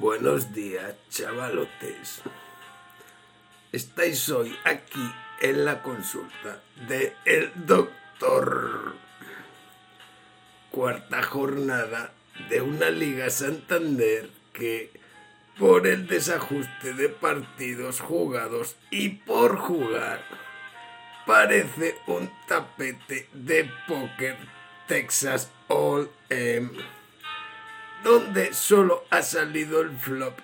Buenos días, chavalotes. Estáis hoy aquí en la consulta de el doctor. Cuarta jornada de una Liga Santander que por el desajuste de partidos jugados y por jugar parece un tapete de póker Texas All M donde solo ha salido el flop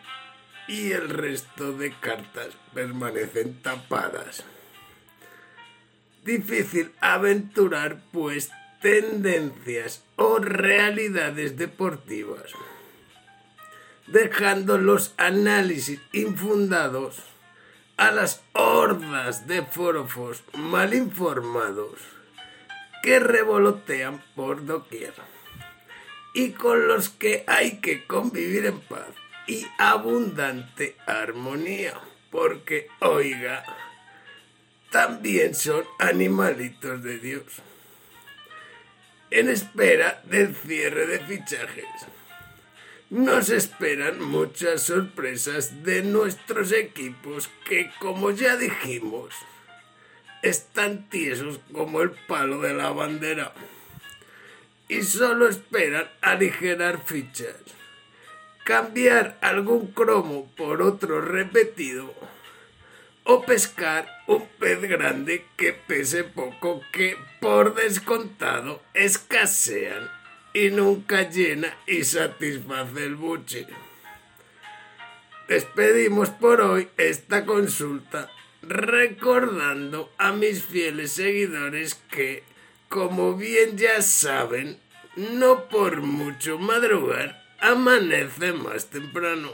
y el resto de cartas permanecen tapadas. Difícil aventurar pues tendencias o realidades deportivas, dejando los análisis infundados a las hordas de forofos mal informados que revolotean por doquier y con los que hay que convivir en paz y abundante armonía, porque, oiga, también son animalitos de Dios. En espera del cierre de fichajes, nos esperan muchas sorpresas de nuestros equipos que, como ya dijimos, están tiesos como el palo de la bandera y solo esperan aligerar fichas, cambiar algún cromo por otro repetido o pescar un pez grande que pese poco que por descontado escasean y nunca llena y satisface el buche. Despedimos por hoy esta consulta recordando a mis fieles seguidores que como bien ya saben, no por mucho madrugar, amanece más temprano.